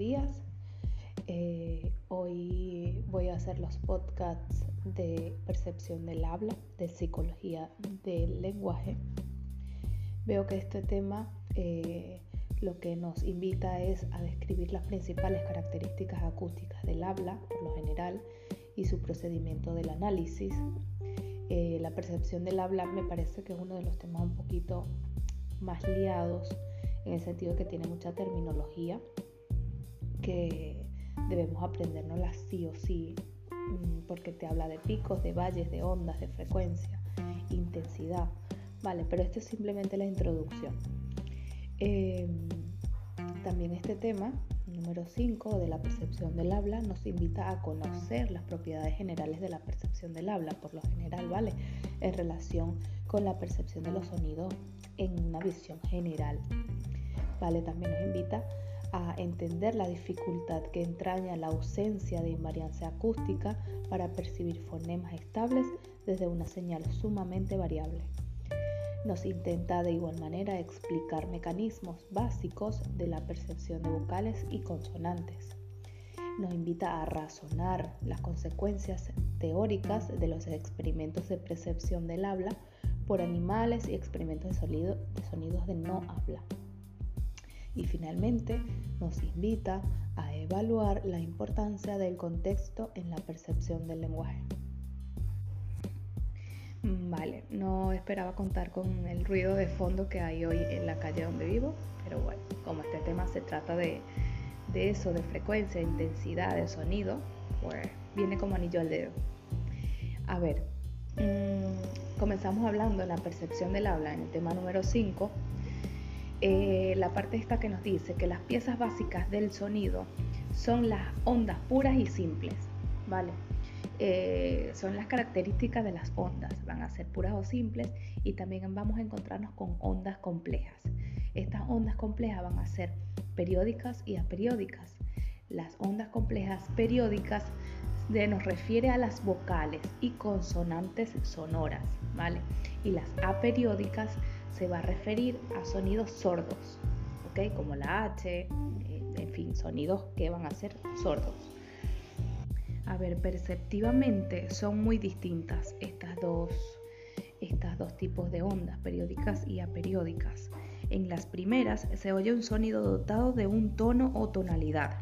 días. Eh, hoy voy a hacer los podcasts de percepción del habla, de psicología del lenguaje. Veo que este tema eh, lo que nos invita es a describir las principales características acústicas del habla, por lo general, y su procedimiento del análisis. Eh, la percepción del habla me parece que es uno de los temas un poquito más liados en el sentido que tiene mucha terminología que debemos aprendernosla sí o sí, mm, porque te habla de picos, de valles, de ondas, de frecuencia, intensidad, ¿vale? Pero esto es simplemente la introducción. Em, también este tema, número 5 de la percepción del habla, nos invita a conocer las propiedades generales de la percepción del habla, por lo general, ¿vale? En relación con la percepción de los sonidos en una visión general. ¿Vale? También nos invita a entender la dificultad que entraña la ausencia de invariancia acústica para percibir fonemas estables desde una señal sumamente variable. Nos intenta de igual manera explicar mecanismos básicos de la percepción de vocales y consonantes. Nos invita a razonar las consecuencias teóricas de los experimentos de percepción del habla por animales y experimentos de sonidos de no habla. Y finalmente nos invita a evaluar la importancia del contexto en la percepción del lenguaje. Vale, no esperaba contar con el ruido de fondo que hay hoy en la calle donde vivo, pero bueno, como este tema se trata de, eso, de frecuencia, intensidad, de sonido, pues viene como anillo al dedo. A ver, mm, comenzamos hablando de la percepción del habla en el tema número 5 eh, la parte esta que nos dice que las piezas básicas del sonido son las ondas puras y simples, ¿vale? Eh, son las características de las ondas, van a ser puras o simples y también vamos a encontrarnos con ondas complejas. Estas ondas complejas van a ser periódicas y aperiódicas. Las ondas complejas periódicas de, nos refiere a las vocales y consonantes sonoras, ¿vale? Y las aperiódicas se va a referir a sonidos sordos, ¿ok? Como la H, eh, en fin, sonidos que van a ser sordos. A ver, perceptivamente son muy distintas estas dos, estas dos tipos de ondas, periódicas y aperiódicas. En las primeras se oye un sonido dotado de un tono o tonalidad.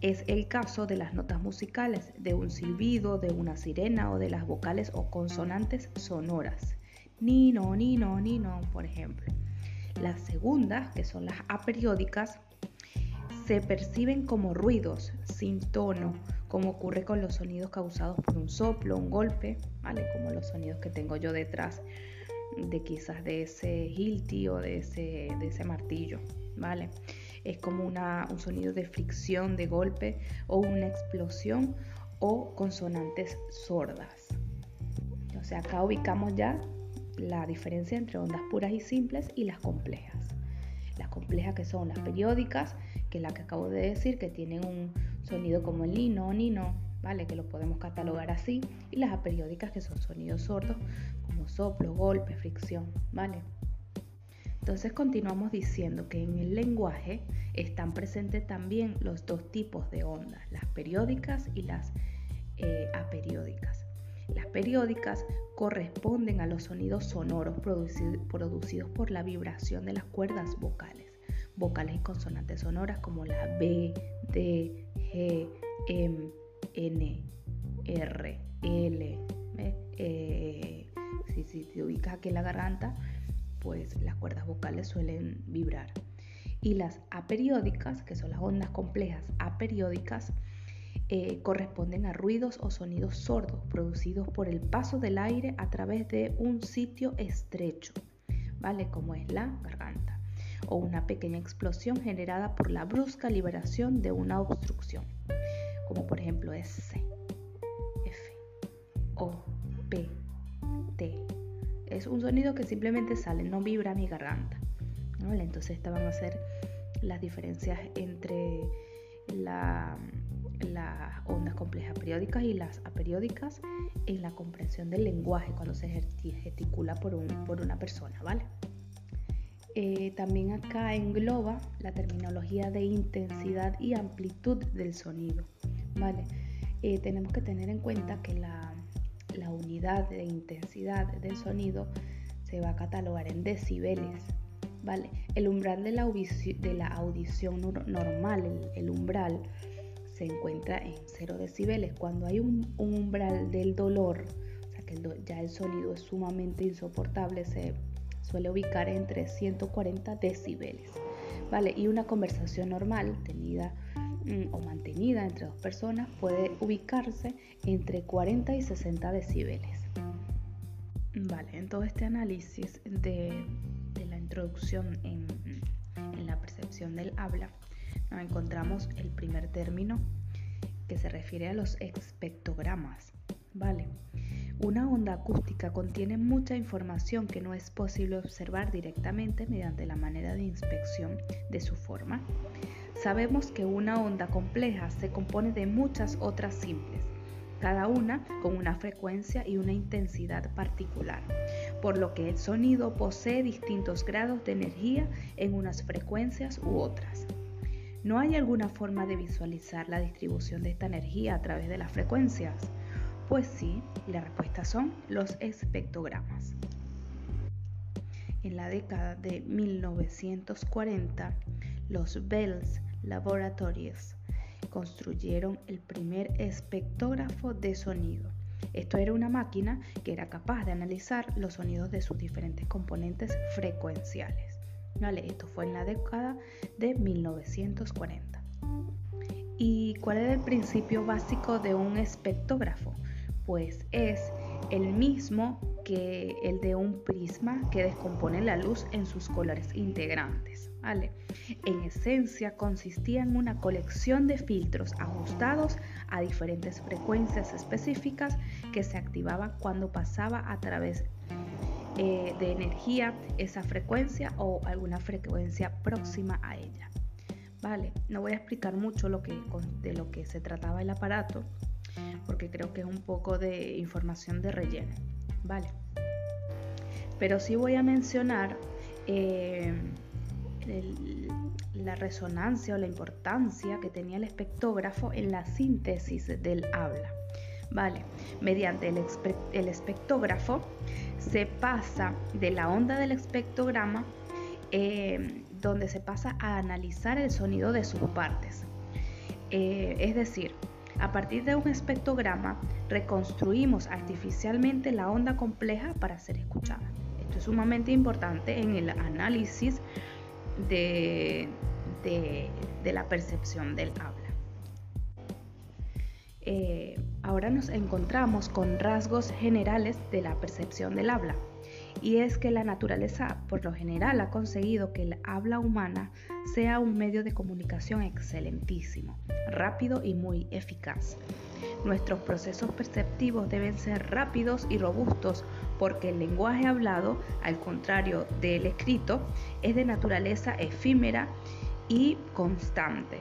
Es el caso de las notas musicales, de un silbido, de una sirena o de las vocales o consonantes sonoras ni no, ni no, ni no, por ejemplo. Las segundas, que son las aperiódicas, se perciben como ruidos sin tono, como ocurre con los sonidos causados por un soplo, un golpe, ¿vale? Como los sonidos que tengo yo detrás de quizás de ese hilti o de ese, de ese martillo, ¿vale? Es como un sonido de fricción, de golpe o una explosión o consonantes sordas. O sea, acá ubicamos ya la diferencia entre ondas puras y simples y las complejas. Las complejas que son las periódicas, que es la que acabo de decir, que tienen un sonido como el ni, no, ni, no, ¿vale? Que lo podemos catalogar así. Y las aperiódicas que son sonidos sordos como soplo, golpe, fricción, ¿vale? Entonces continuamos diciendo que en el lenguaje están presentes también los dos tipos de ondas, las periódicas y las eh, aperiódicas. Las periódicas corresponden a los sonidos sonoros producidos por la vibración de las cuerdas vocales, vocales y consonantes sonoras como la B, D, G, M, N, R, L. Eh, si, te ubicas aquí en la garganta, pues las cuerdas vocales suelen vibrar. Y las aperiódicas, que son las ondas complejas aperiódicas, eh, corresponden a ruidos o sonidos sordos producidos por el paso del aire a través de un sitio estrecho, ¿vale? Como es la garganta, o una pequeña explosión generada por la brusca liberación de una obstrucción, como por ejemplo S, F, O, P, T. Es un sonido que simplemente sale, no vibra mi garganta. Entonces estas van a ser las diferencias entre la las ondas complejas periódicas y las aperiódicas en la comprensión del lenguaje cuando se gesticula por, por una persona, ¿vale? Eh, también acá engloba la terminología de intensidad y amplitud del sonido. ¿vale? Eh, tenemos que tener en cuenta que la, la, unidad de intensidad del sonido se va a catalogar en decibeles. ¿vale? El umbral de la audición normal, el, umbral, se encuentra en 0 decibeles. Cuando hay un, umbral del dolor, o sea que ya el sonido es sumamente insoportable, se suele ubicar entre 140 decibeles. ¿vale? Y una conversación normal, tenida mm, o mantenida entre dos personas, puede ubicarse entre 40 y 60 decibeles. Vale, en todo este análisis de, la introducción en, la percepción del habla, encontramos el primer término que se refiere a los espectrogramas. ¿vale? Una onda acústica contiene mucha información que no es posible observar directamente mediante la manera de inspección de su forma. Sabemos que una onda compleja se compone de muchas otras simples, cada una con una frecuencia y una intensidad particular, por lo que el sonido posee distintos grados de energía en unas frecuencias u otras. ¿No hay alguna forma de visualizar la distribución de esta energía a través de las frecuencias? Pues sí, la respuesta son los espectrogramas. En la década de 1940, los Bells Laboratories construyeron el primer espectrógrafo de sonido. Esto era una máquina que era capaz de analizar los sonidos de sus diferentes componentes frecuenciales. Vale, esto fue en la década de 1940. ¿Y cuál era el principio básico de un espectrógrafo? pues es el mismo que el de un prisma que descompone la luz en sus colores integrantes. ¿vale? En esencia consistía en una colección de filtros ajustados a diferentes frecuencias específicas que se activaban cuando pasaba a través eh, de energía esa frecuencia o alguna frecuencia próxima a ella. Vale, no voy a explicar mucho lo que, de lo que se trataba el aparato, porque creo que es un poco de información de relleno, ¿vale? Pero sí voy a mencionar eh, la resonancia o la importancia que tenía el espectógrafo en la síntesis del habla. Vale, mediante el, el espectógrafo se pasa de la onda del espectrograma, eh, donde se pasa a analizar el sonido de sus partes. Eh, es decir, a partir de un espectrograma, reconstruimos artificialmente la onda compleja para ser escuchada. Esto es sumamente importante en el análisis de, la percepción del habla. Eh, ahora nos encontramos con rasgos generales de la percepción del habla y es que la naturaleza por lo general ha conseguido que el habla humana sea un medio de comunicación excelentísimo, rápido y muy eficaz. Nuestros procesos perceptivos deben ser rápidos y robustos porque el lenguaje hablado, al contrario del escrito, es de naturaleza efímera y constante.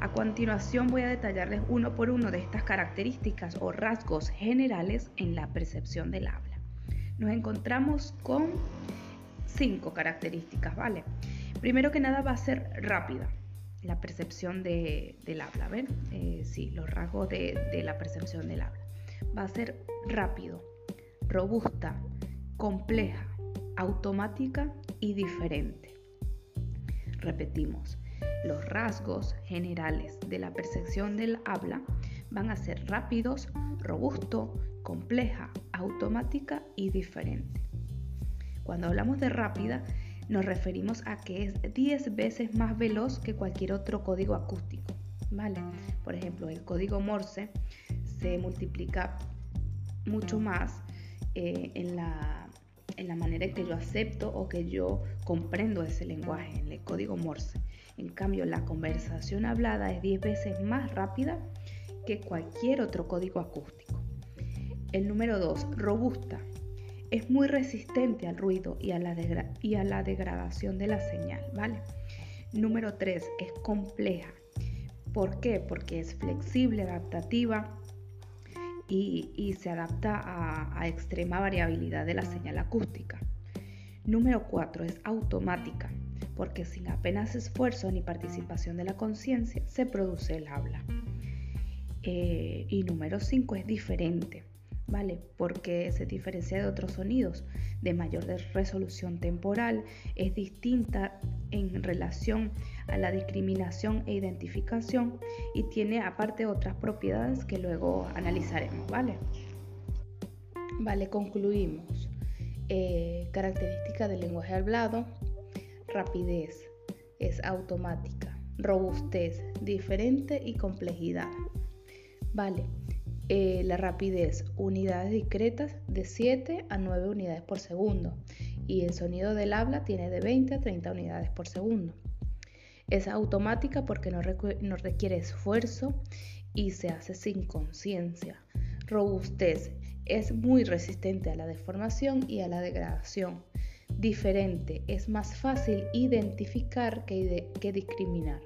A continuación voy a detallarles uno por uno de estas características o rasgos generales en la percepción del habla nos encontramos con cinco características, ¿vale? Primero que nada va a ser rápida la percepción del habla, ¿ven? Eh, sí, los rasgos de, de la percepción del habla. Va a ser rápido, robusta, compleja, automática y diferente. Repetimos, los rasgos generales de la percepción del habla van a ser rápidos, robusto, compleja, automática y diferente. Cuando hablamos de rápida, nos referimos a que es 10 veces más veloz que cualquier otro código acústico. ¿vale? Por ejemplo, el código Morse se multiplica mucho más eh, en, la, en la manera en que yo acepto o que yo comprendo ese lenguaje, en el código Morse. En cambio, la conversación hablada es 10 veces más rápida que cualquier otro código acústico. El número 2, robusta. Es muy resistente al ruido y a, la degradación de la señal, ¿vale? Número 3, es compleja. ¿Por qué? Porque es flexible, adaptativa y, se adapta a, a extrema variabilidad de la señal acústica. Número 4 es automática, porque sin apenas esfuerzo ni participación de la conciencia se produce el habla. Eh, y número 5 es diferente, ¿vale? Porque se diferencia de otros sonidos de mayor resolución temporal, es distinta en relación a la discriminación e identificación y tiene aparte otras propiedades que luego analizaremos, ¿vale? Vale, concluimos. Eh, característica del lenguaje hablado, rapidez, es automática, robustez, diferente y complejidad. Vale, eh, la rapidez, unidades discretas de 7 a 9 unidades por segundo y el sonido del habla tiene de 20 a 30 unidades por segundo. Es automática porque no, no requiere esfuerzo y se hace sin conciencia. Robustez, es muy resistente a la deformación y a la degradación. Diferente, es más fácil identificar que, que discriminar.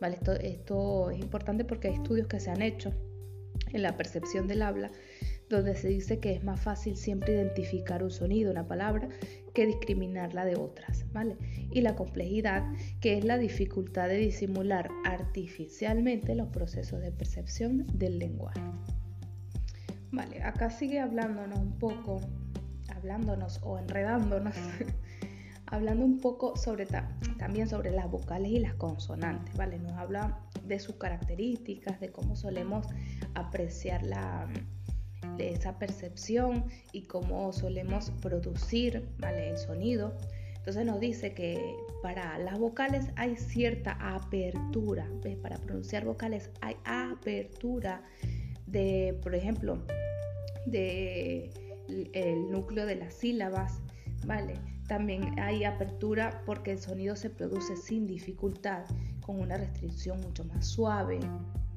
¿Vale? Esto, esto es importante porque hay estudios que se han hecho en la percepción del habla donde se dice que es más fácil siempre identificar un sonido, una palabra, que discriminarla de otras, ¿vale? Y la complejidad, que es la dificultad de disimular artificialmente los procesos de percepción del lenguaje. Vale, acá sigue hablándonos un poco, hablándonos o enredándonos, hablando un poco sobre también sobre las vocales y las consonantes, ¿vale? Nos habla de sus características, de cómo solemos apreciar la, de esa percepción y cómo solemos producir, ¿vale? El sonido. Entonces nos dice que para las vocales hay cierta apertura, ¿ves? Para pronunciar vocales hay apertura de, por ejemplo, de el núcleo de las sílabas, ¿vale? También hay apertura porque el sonido se produce sin dificultad, con una restricción mucho más suave,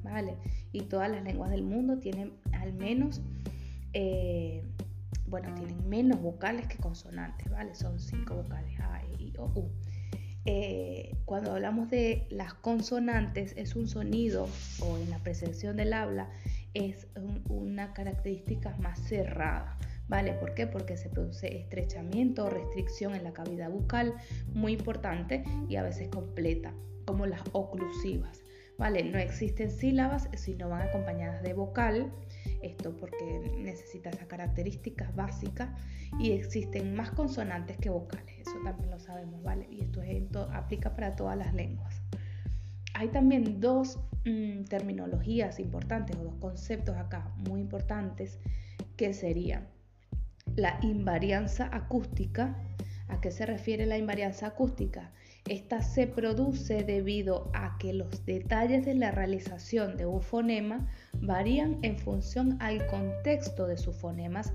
¿vale? Y todas las lenguas del mundo tienen al menos, eh, bueno, tienen menos vocales que consonantes, ¿vale? Son cinco vocales, A, E, I, O, U. Eh, cuando hablamos de las consonantes, es un sonido, o en la presencia del habla, es una característica más cerrada. ¿Vale? ¿Por qué? Porque se produce estrechamiento o restricción en la cavidad bucal muy importante y a veces completa, como las oclusivas. ¿Vale? No existen sílabas si no van acompañadas de vocal, esto porque necesita esas características básicas y existen más consonantes que vocales, eso también lo sabemos, ¿vale? Y esto, esto aplica para todas las lenguas. Hay también dos mm, terminologías importantes o dos conceptos acá muy importantes que serían la invarianza acústica. ¿A qué se refiere la invarianza acústica? Esta se produce debido a que los detalles de la realización de un fonema varían en función al contexto de sus fonemas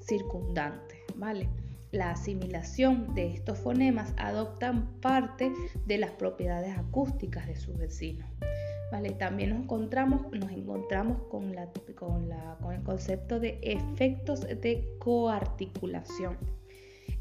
circundantes, ¿vale? La asimilación de estos fonemas adoptan parte de las propiedades acústicas de sus vecinos. ¿Vale? También nos encontramos, con el concepto de efectos de coarticulación.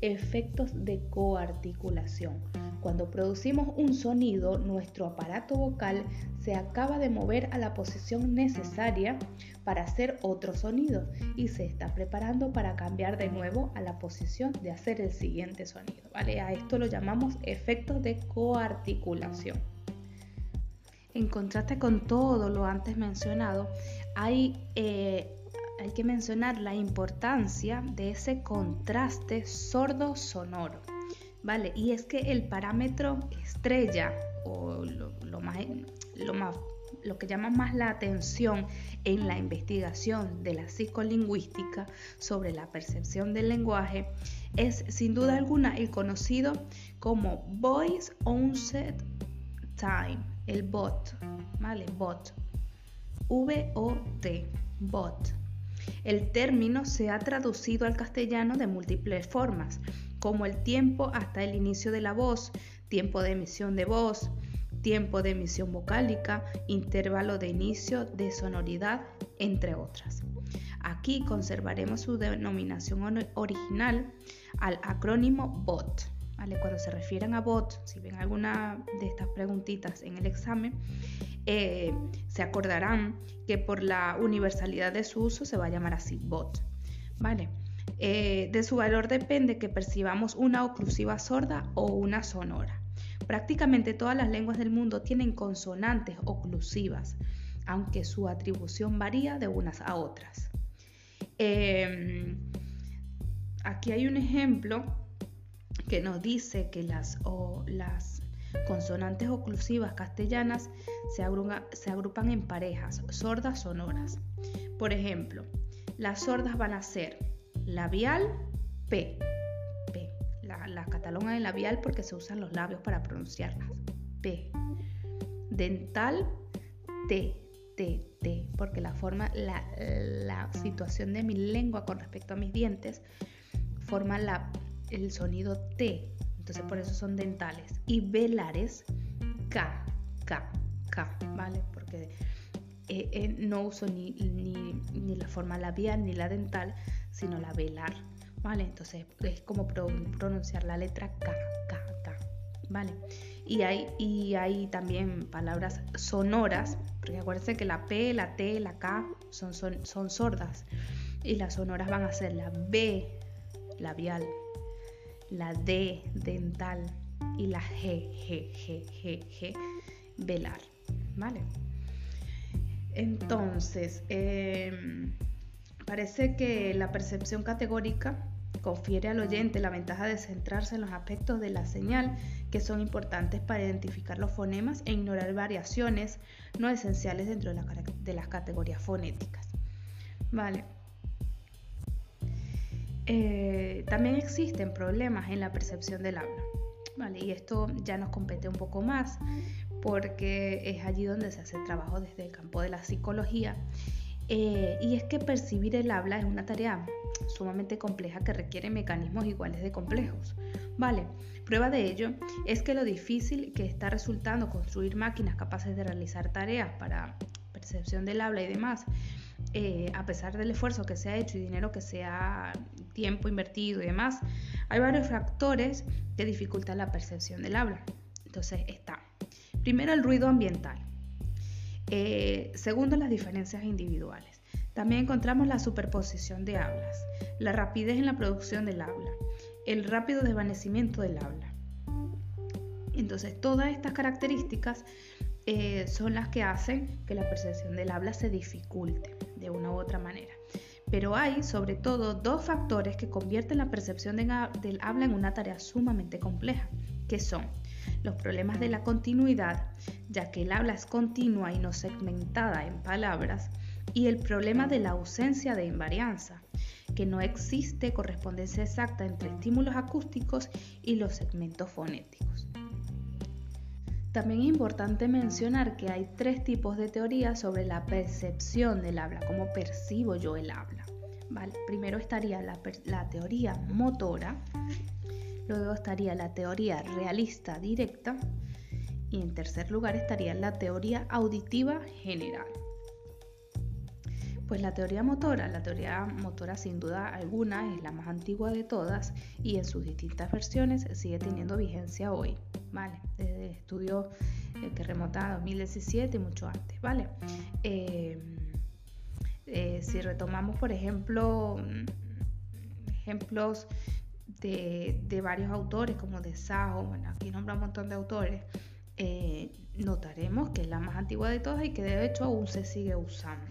Efectos de coarticulación. Cuando producimos un sonido, nuestro aparato vocal se acaba de mover a la posición necesaria para hacer otro sonido y se está preparando para cambiar de nuevo a la posición de hacer el siguiente sonido. ¿vale? A esto lo llamamos efectos de coarticulación. En contraste con todo lo antes mencionado, hay, eh, hay que mencionar la importancia de ese contraste sordo-sonoro. ¿vale? Y es que el parámetro estrella o lo, más, lo, más, lo que llama más la atención en la investigación de la psicolingüística sobre la percepción del lenguaje es sin duda alguna el conocido como Voice Onset Time, el BOT, ¿vale? BOT. V-O-T, BOT. El término se ha traducido al castellano de múltiples formas, como el tiempo hasta el inicio de la voz, tiempo de emisión de voz, tiempo de emisión vocálica, intervalo de inicio de sonoridad, entre otras. Aquí conservaremos su denominación original al acrónimo BOT. Cuando se refieren a BOT, si ven alguna de estas preguntitas en el examen, eh, se acordarán que por la universalidad de su uso se va a llamar así BOT. ¿vale? Eh, de su valor depende que percibamos una oclusiva sorda o una sonora. Prácticamente todas las lenguas del mundo tienen consonantes oclusivas, aunque su atribución varía de unas a otras. Em, aquí hay un ejemplo que nos dice que las, las consonantes oclusivas castellanas se, se agrupan en parejas sordas sonoras. Por ejemplo, las sordas van a ser labial, P. P. La, la catalogan en labial porque se usan los labios para pronunciarlas. P. Dental, T. T, T, porque la forma, la, la, situación de mi lengua con respecto a mis dientes forma la, el sonido T. Entonces por eso son dentales. Y velares, K, K, K, ¿vale? Porque eh, eh, no uso ni, ni, la forma labial ni la dental, sino la velar, ¿vale? Entonces es como pronunciar la letra K, K, K, ¿vale? Y hay, y hay también palabras sonoras, porque acuérdense que la P, la T, la K son, son, son sordas, y las sonoras van a ser la B, labial, la D, dental, y la G, G, G, G, G, velar, ¿vale? Entonces, em, parece que la percepción categórica confiere al oyente la ventaja de centrarse en los aspectos de la señal que son importantes para identificar los fonemas e ignorar variaciones no esenciales dentro de, las categorías fonéticas. Vale. Eh, también existen problemas en la percepción del habla. Vale, y esto ya nos compete un poco más porque es allí donde se hace trabajo desde el campo de la psicología. Eh, y es que percibir el habla es una tarea sumamente compleja que requiere mecanismos iguales de complejos. Vale, prueba de ello es que lo difícil que está resultando construir máquinas capaces de realizar tareas para percepción del habla y demás, eh, a pesar del esfuerzo que se ha hecho y dinero que se ha tiempo invertido y demás, hay varios factores que dificultan la percepción del habla. Entonces está Primero, el ruido ambiental. Eh, segundo, las diferencias individuales. También encontramos la superposición de hablas, la rapidez en la producción del habla, el rápido desvanecimiento del habla. Entonces, todas estas características eh, son las que hacen que la percepción del habla se dificulte de una u otra manera. Pero hay, sobre todo, dos factores que convierten la percepción del habla en una tarea sumamente compleja, que son los problemas de la continuidad, ya que el habla es continua y no segmentada en palabras, y el problema de la ausencia de invarianza, que no existe correspondencia exacta entre estímulos acústicos y los segmentos fonéticos. También es importante mencionar que hay tres tipos de teorías sobre la percepción del habla, cómo percibo yo el habla. Primero estaría la, la teoría motora, Luego estaría la teoría realista directa y en tercer lugar estaría la teoría auditiva general. Pues la teoría motora, la teoría motora sin duda alguna es la más antigua de todas y en sus distintas versiones sigue teniendo vigencia hoy, ¿vale? Desde estudios eh, que remontan a 2017 y mucho antes, ¿vale? Eh, eh, si retomamos, por ejemplo, mm, ejemplos de, varios autores, como de Sao, bueno, aquí nombra un montón de autores, eh, notaremos que es la más antigua de todas y que de hecho aún se sigue usando.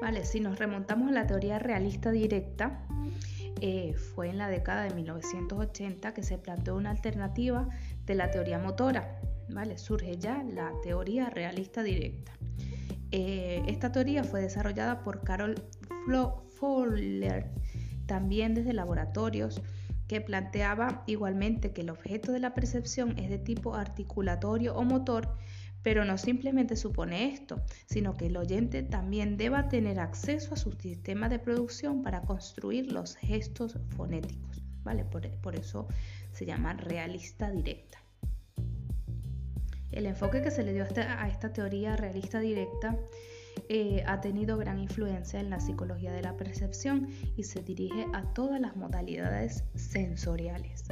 Vale, si nos remontamos a la teoría realista directa, eh, fue en la década de 1980 que se planteó una alternativa de la teoría motora. Surge ya la teoría realista directa. Eh, esta teoría fue desarrollada por Carol Fowler, también desde laboratorios que planteaba igualmente que el objeto de la percepción es de tipo articulatorio o motor, pero no simplemente supone esto, sino que el oyente también deba tener acceso a su sistema de producción para construir los gestos fonéticos. ¿vale? Por, eso se llama realista directa. El enfoque que se le dio a esta teoría realista directa eh, ha tenido gran influencia en la psicología de la percepción y se dirige a todas las modalidades sensoriales.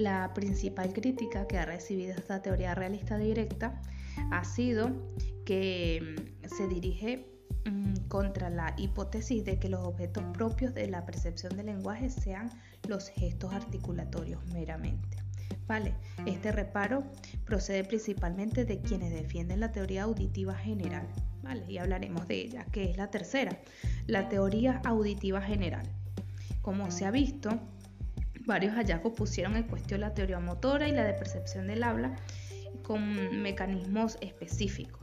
La principal crítica que ha recibido esta teoría realista directa ha sido que mm, se dirige mm, contra la hipótesis de que los objetos propios de la percepción del lenguaje sean los gestos articulatorios meramente. Vale, este reparo procede principalmente de quienes defienden la teoría auditiva general, ¿vale? Y hablaremos de ella, que es la tercera, la teoría auditiva general. Como se ha visto, varios hallazgos pusieron en cuestión la teoría motora y la de percepción del habla con mecanismos específicos.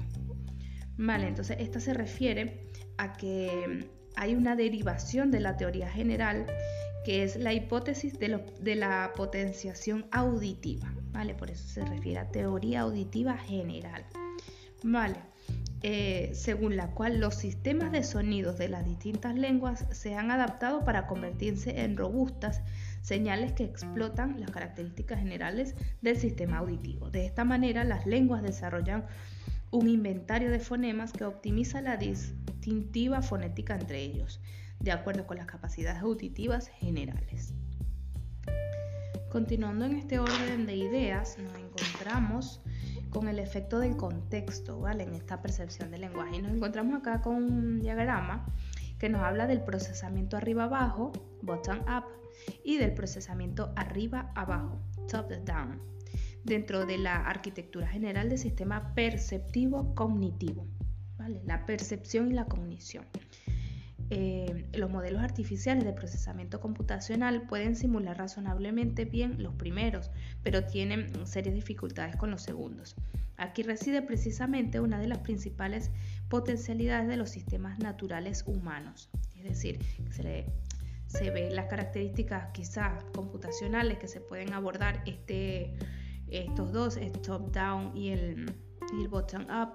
Vale, entonces esta se refiere a que hay una derivación de la teoría general que es la hipótesis de, la potenciación auditiva, ¿vale? Por eso se refiere a teoría auditiva general, ¿vale? Eh, según la cual los sistemas de sonidos de las distintas lenguas se han adaptado para convertirse en robustas señales que explotan las características generales del sistema auditivo. De esta manera, las lenguas desarrollan un inventario de fonemas que optimiza la distintiva fonética entre ellos, de acuerdo con las capacidades auditivas generales. Continuando en este orden de ideas, nos encontramos con el efecto del contexto, ¿vale? En esta percepción del lenguaje. Y nos encontramos acá con un diagrama que nos habla del procesamiento arriba-abajo, bottom-up, y del procesamiento arriba-abajo, top-down, dentro de la arquitectura general del sistema perceptivo cognitivo, ¿vale? La percepción y la cognición. Eh, los modelos artificiales de procesamiento computacional pueden simular razonablemente bien los primeros, pero tienen serias dificultades con los segundos. Aquí reside precisamente una de las principales potencialidades de los sistemas naturales humanos, es decir, se, se ve las características quizás computacionales que se pueden abordar este, estos dos, el top-down y el, y el bottom-up,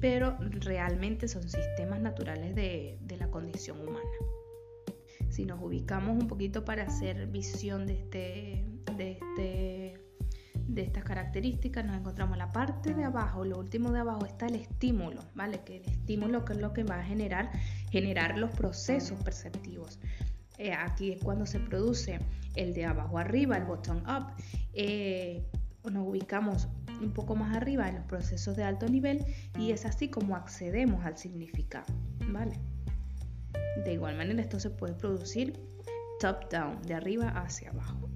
pero realmente son sistemas naturales de, la condición humana. Si nos ubicamos un poquito para hacer visión de, este, de, este, de estas características, nos encontramos la parte de abajo, lo último de abajo está el estímulo, ¿vale? Que el estímulo que es lo que va a generar, generar los procesos perceptivos. Eh, aquí es cuando se produce el de abajo arriba, el bottom up. Eh, nos ubicamos un poco más arriba en los procesos de alto nivel y es así como accedemos al significado, ¿vale? De igual manera esto se puede producir top down, de arriba hacia abajo.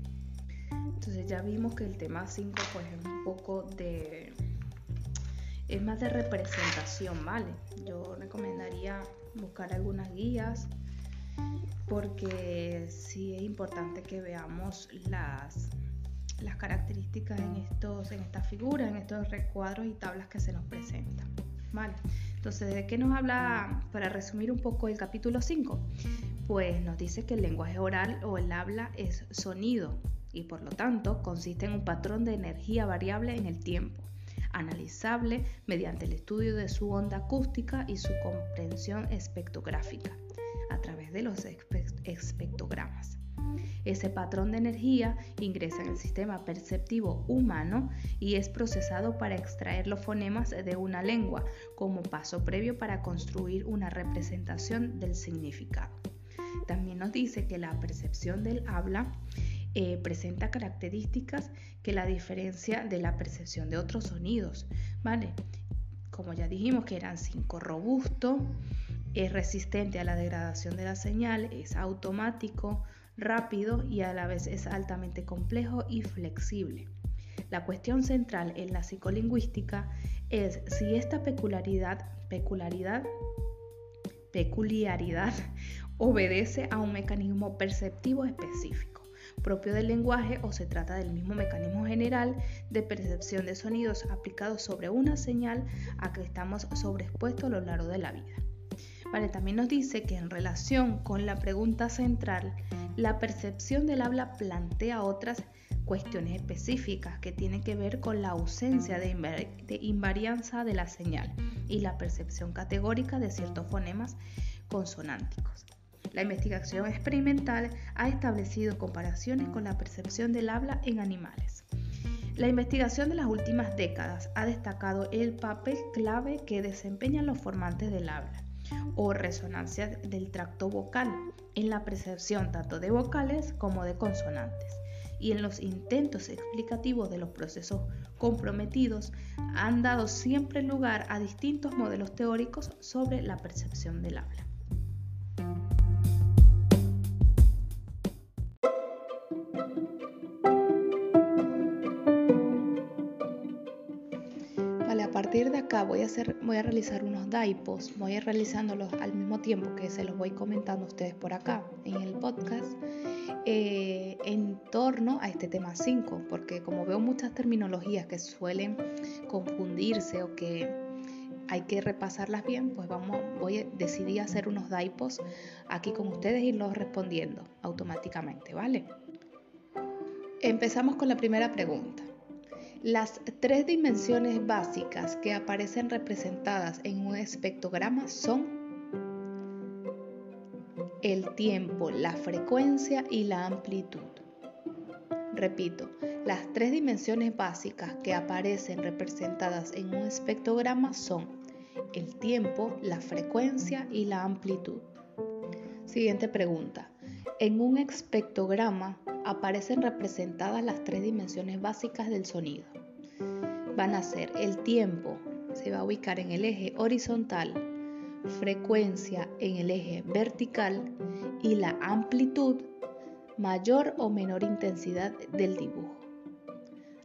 Entonces ya vimos que el tema 5 pues es un poco de es más de representación, ¿vale? Yo recomendaría buscar algunas guías porque sí es importante que veamos las características en, estos, en estas figuras, en estos recuadros y tablas que se nos presentan. ¿Vale? Entonces, ¿de qué nos habla, para resumir un poco el capítulo 5? Pues nos dice que el lenguaje oral o el habla es sonido y por lo tanto consiste en un patrón de energía variable en el tiempo, analizable mediante el estudio de su onda acústica y su comprensión espectrográfica de los espectrogramas. Ese patrón de energía ingresa en el sistema perceptivo humano y es procesado para extraer los fonemas de una lengua como paso previo para construir una representación del significado. También nos dice que la percepción del habla eh, presenta características que la diferencia de la percepción de otros sonidos, ¿vale? Como ya dijimos que eran cinco robusto, es resistente a la degradación de la señal, es automático, rápido y a la vez es altamente complejo y flexible. La cuestión central en la psicolingüística es si esta peculiaridad, peculiaridad, peculiaridad obedece a un mecanismo perceptivo específico propio del lenguaje o se trata del mismo mecanismo general de percepción de sonidos aplicado sobre una señal a que estamos sobreexpuestos a lo largo de la vida. También nos dice que en relación con la pregunta central, la percepción del habla plantea otras cuestiones específicas que tienen que ver con la ausencia de, invarianza de la señal y la percepción categórica de ciertos fonemas consonánticos. La investigación experimental ha establecido comparaciones con la percepción del habla en animales. La investigación de las últimas décadas ha destacado el papel clave que desempeñan los formantes del habla o resonancia del tracto vocal en la percepción tanto de vocales como de consonantes y en los intentos explicativos de los procesos comprometidos han dado siempre lugar a distintos modelos teóricos sobre la percepción del habla. Voy a, hacer, voy a realizar unos daipos, voy a ir realizándolos al mismo tiempo que se los voy comentando a ustedes por acá en el podcast eh, en torno a este tema 5, porque como veo muchas terminologías que suelen confundirse o que hay que repasarlas bien, pues vamos, voy a decidir hacer unos daipos aquí con ustedes y los respondiendo automáticamente, ¿vale? Empezamos con la primera pregunta. Las tres dimensiones básicas que aparecen representadas en un espectrograma son el tiempo, la frecuencia y la amplitud. Repito, las tres dimensiones básicas que aparecen representadas en un espectrograma son el tiempo, la frecuencia y la amplitud. Siguiente pregunta. En un espectrograma aparecen representadas las tres dimensiones básicas del sonido. Van a ser el tiempo, se va a ubicar en el eje horizontal, frecuencia en el eje vertical y la amplitud, mayor o menor intensidad del dibujo.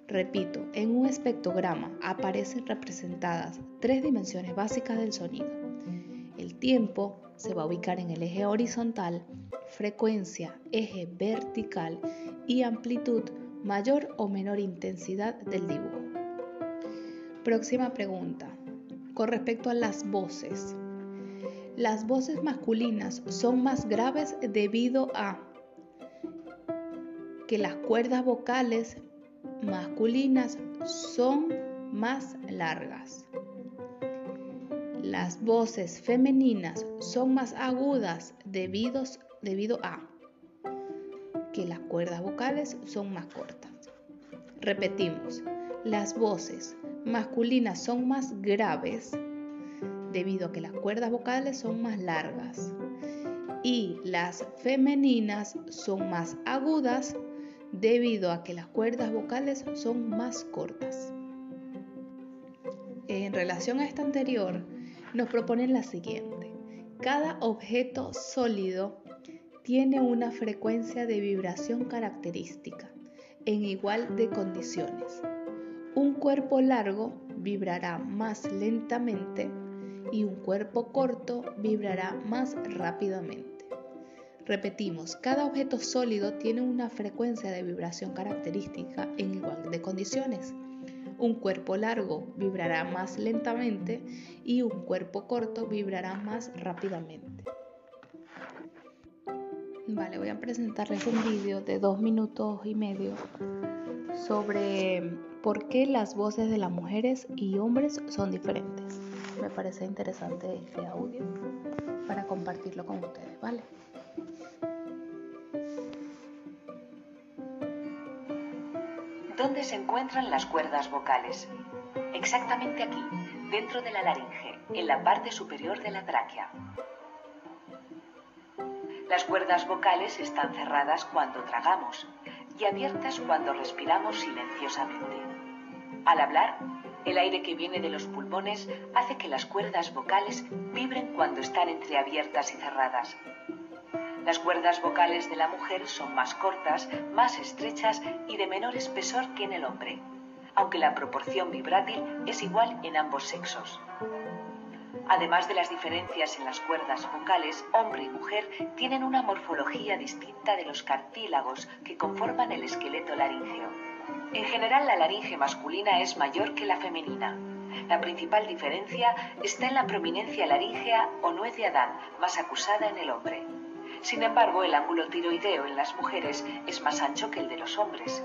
Repito, en un espectrograma aparecen representadas tres dimensiones básicas del sonido. El tiempo se va a ubicar en el eje horizontal, frecuencia, eje vertical y amplitud, mayor o menor intensidad del dibujo. Próxima pregunta. Con respecto a las voces. Las voces masculinas son más graves debido a que las cuerdas vocales masculinas son más largas. Las voces femeninas son más agudas debido, a que las cuerdas vocales son más cortas. Repetimos, las voces masculinas son más graves debido a que las cuerdas vocales son más largas y las femeninas son más agudas debido a que las cuerdas vocales son más cortas. En relación a esta anterior, nos proponen la siguiente. Cada objeto sólido tiene una frecuencia de vibración característica en igual de condiciones. Un cuerpo largo vibrará más lentamente y un cuerpo corto vibrará más rápidamente. Repetimos, cada objeto sólido tiene una frecuencia de vibración característica en igual de condiciones. Un cuerpo largo vibrará más lentamente y un cuerpo corto vibrará más rápidamente. Vale, voy a presentarles un vídeo de dos minutos y medio sobre por qué las voces de las mujeres y hombres son diferentes. Me parece interesante este audio para compartirlo con ustedes, ¿vale? ¿Dónde se encuentran las cuerdas vocales? Exactamente aquí, dentro de la laringe, en la parte superior de la tráquea. Las cuerdas vocales están cerradas cuando tragamos y abiertas cuando respiramos silenciosamente. Al hablar, el aire que viene de los pulmones hace que las cuerdas vocales vibren cuando están entreabiertas y cerradas. Las cuerdas vocales de la mujer son más cortas, más estrechas y de menor espesor que en el hombre, aunque la proporción vibrátil es igual en ambos sexos. Además de las diferencias en las cuerdas vocales, hombre y mujer tienen una morfología distinta de los cartílagos que conforman el esqueleto laríngeo. En general, la laringe masculina es mayor que la femenina. La principal diferencia está en la prominencia laríngea o nuez de Adán, más acusada en el hombre. Sin embargo, el ángulo tiroideo en las mujeres es más ancho que el de los hombres.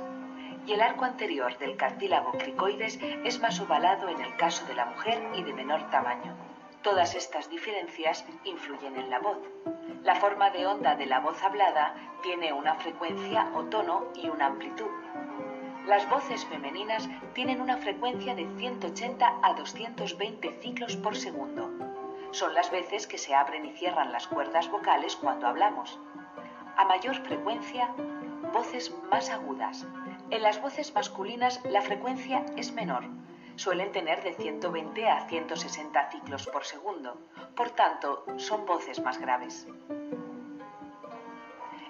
Y el arco anterior del cartílago cricoides es más ovalado en el caso de la mujer y de menor tamaño. Todas estas diferencias influyen en la voz. La forma de onda de la voz hablada tiene una frecuencia o tono y una amplitud. Las voces femeninas tienen una frecuencia de 180 a 220 ciclos por segundo son las veces que se abren y cierran las cuerdas vocales cuando hablamos. A mayor frecuencia, voces más agudas. En las voces masculinas la frecuencia es menor. Suelen tener de 120 a 160 ciclos por segundo. Por tanto, son voces más graves.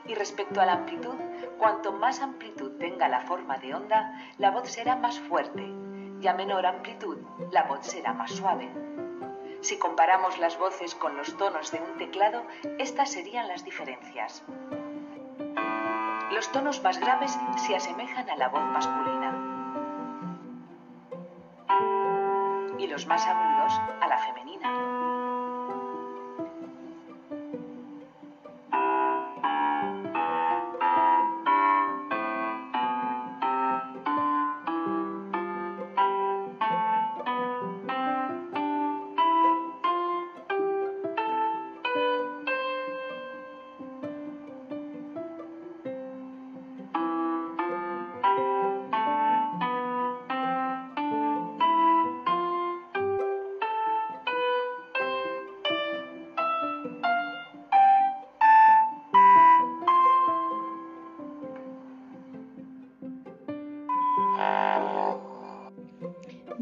Y respecto a la amplitud, cuanto más amplitud tenga la forma de onda, la voz será más fuerte, y a menor amplitud la voz será más suave. Si comparamos las voces con los tonos de un teclado, estas serían las diferencias. Los tonos más graves se asemejan a la voz masculina y los más agudos a la femenina.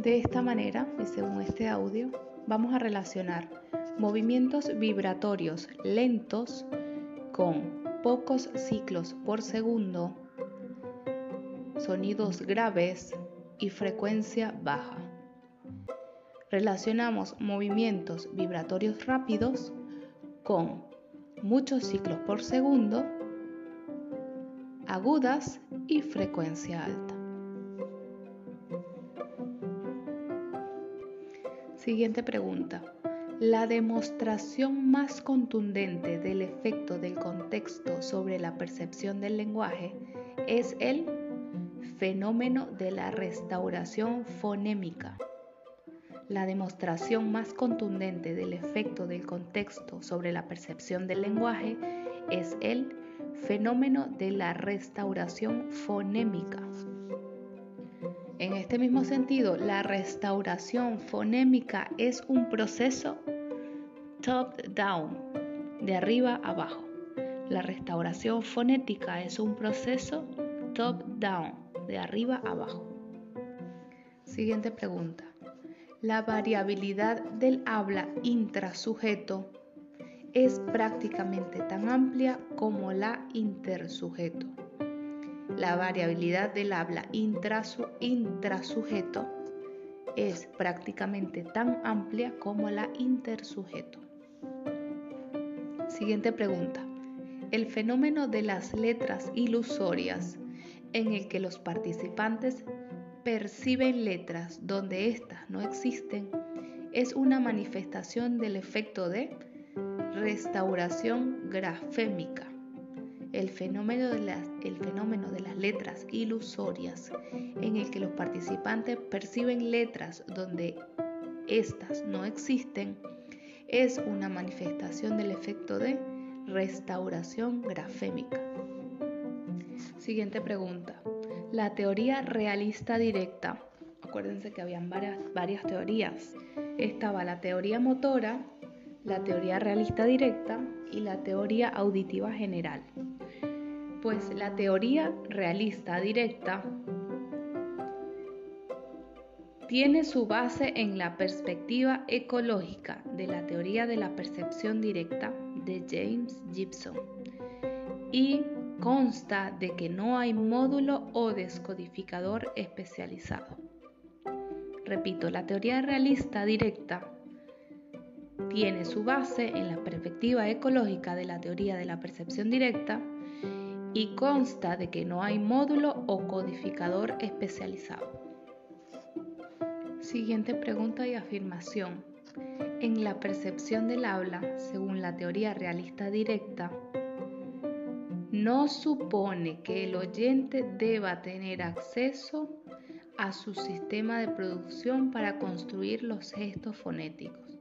De esta manera, y según este audio, vamos a relacionar movimientos vibratorios lentos con pocos ciclos por segundo, sonidos graves y frecuencia baja. Relacionamos movimientos vibratorios rápidos con muchos ciclos por segundo, agudas y frecuencia alta. Siguiente pregunta. La demostración más contundente del efecto del contexto sobre la percepción del lenguaje es el fenómeno de la restauración fonémica. La demostración más contundente del efecto del contexto sobre la percepción del lenguaje es el fenómeno de la restauración fonémica. En este mismo sentido, la restauración fonémica es un proceso top-down, de arriba abajo. La restauración fonética es un proceso top-down, de arriba abajo. Siguiente pregunta. La variabilidad del habla intrasujeto es prácticamente tan amplia como la intersujeto. La variabilidad del habla intrasujeto es prácticamente tan amplia como la intersujeto. Siguiente pregunta. El fenómeno de las letras ilusorias en el que los participantes perciben letras donde éstas no existen es una manifestación del efecto de restauración grafémica el fenómeno, de las, letras ilusorias, en el que los participantes perciben letras donde éstas no existen, es una manifestación del efecto de restauración grafémica. Siguiente pregunta. La teoría realista directa. Acuérdense que habían varias, varias teorías. Estaba la teoría motora, la teoría realista directa y la teoría auditiva general pues la teoría realista directa tiene su base en la perspectiva ecológica de la teoría de la percepción directa de James Gibson y consta de que no hay módulo o descodificador especializado. Repito, la teoría realista directa tiene su base en la perspectiva ecológica de la teoría de la percepción directa y consta de que no hay módulo o codificador especializado. Siguiente pregunta y afirmación. En la percepción del habla, según la teoría realista directa, no supone que el oyente deba tener acceso a su sistema de producción para construir los gestos fonéticos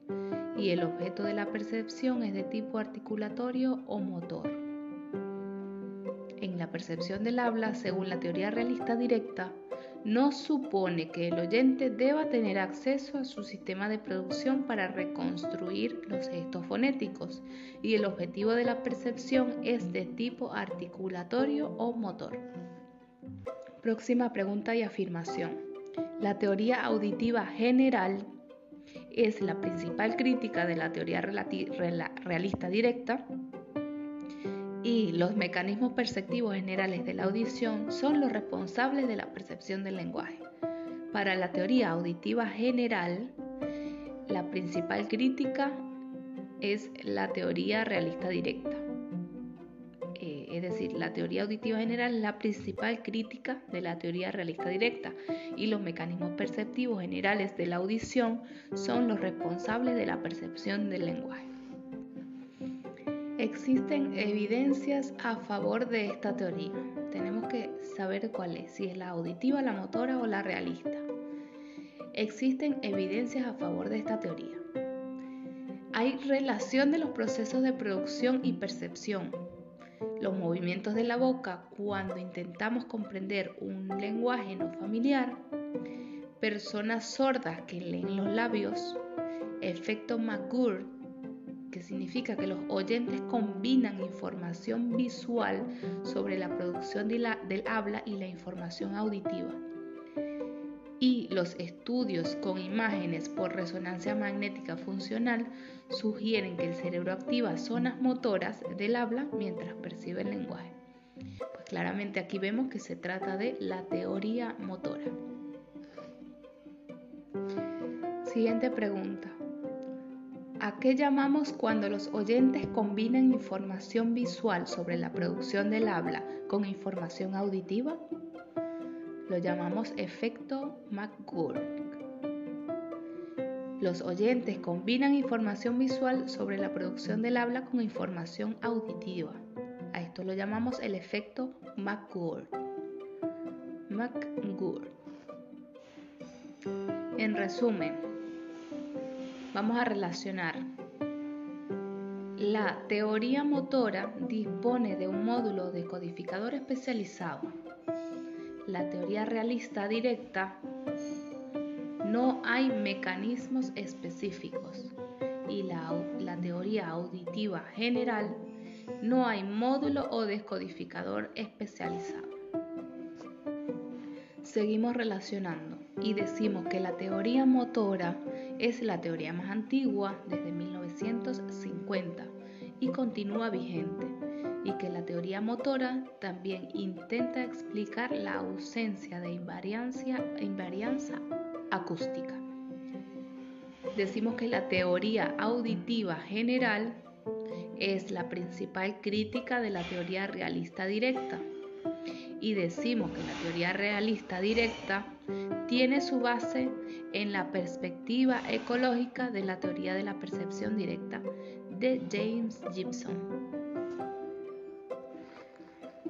y el objeto de la percepción es de tipo articulatorio o motor percepción del habla, según la teoría realista directa, no supone que el oyente deba tener acceso a su sistema de producción para reconstruir los gestos fonéticos y el objetivo de la percepción es de tipo articulatorio o motor. Próxima pregunta y afirmación. La teoría auditiva general es la principal crítica de la teoría realista directa y los mecanismos perceptivos generales de la audición son los responsables de la percepción del lenguaje. Para la teoría auditiva general, la principal crítica es la teoría realista directa. Eh, es decir, la teoría auditiva general es la principal crítica de la teoría realista directa y los mecanismos perceptivos generales de la audición son los responsables de la percepción del lenguaje. Existen evidencias a favor de esta teoría. Tenemos que saber cuál es, si es la auditiva, la motora o la realista. Existen evidencias a favor de esta teoría. Hay relación de los procesos de producción y percepción. Los movimientos de la boca cuando intentamos comprender un lenguaje no familiar. Personas sordas que leen los labios. Efecto McGurk que significa que los oyentes combinan información visual sobre la producción del habla y la información auditiva. Y los estudios con imágenes por resonancia magnética funcional sugieren que el cerebro activa zonas motoras del habla mientras percibe el lenguaje. Pues claramente aquí vemos que se trata de la teoría motora. Siguiente pregunta. ¿A qué llamamos cuando los oyentes combinan información visual sobre la producción del habla con información auditiva? Lo llamamos efecto McGurk. Los oyentes combinan información visual sobre la producción del habla con información auditiva. A esto lo llamamos el efecto McGurk. McGurk. En resumen, vamos a relacionar. La teoría motora dispone de un módulo decodificador especializado. La teoría realista directa no hay mecanismos específicos y la, la, teoría auditiva general no hay módulo o descodificador especializado. Seguimos relacionando y decimos que la teoría motora es la teoría más antigua desde 1950 y continúa vigente y que la teoría motora también intenta explicar la ausencia de invariancia, invarianza acústica. Decimos que la teoría auditiva general es la principal crítica de la teoría realista directa y decimos que la teoría realista directa tiene su base en la perspectiva ecológica de la teoría de la percepción directa de James Gibson.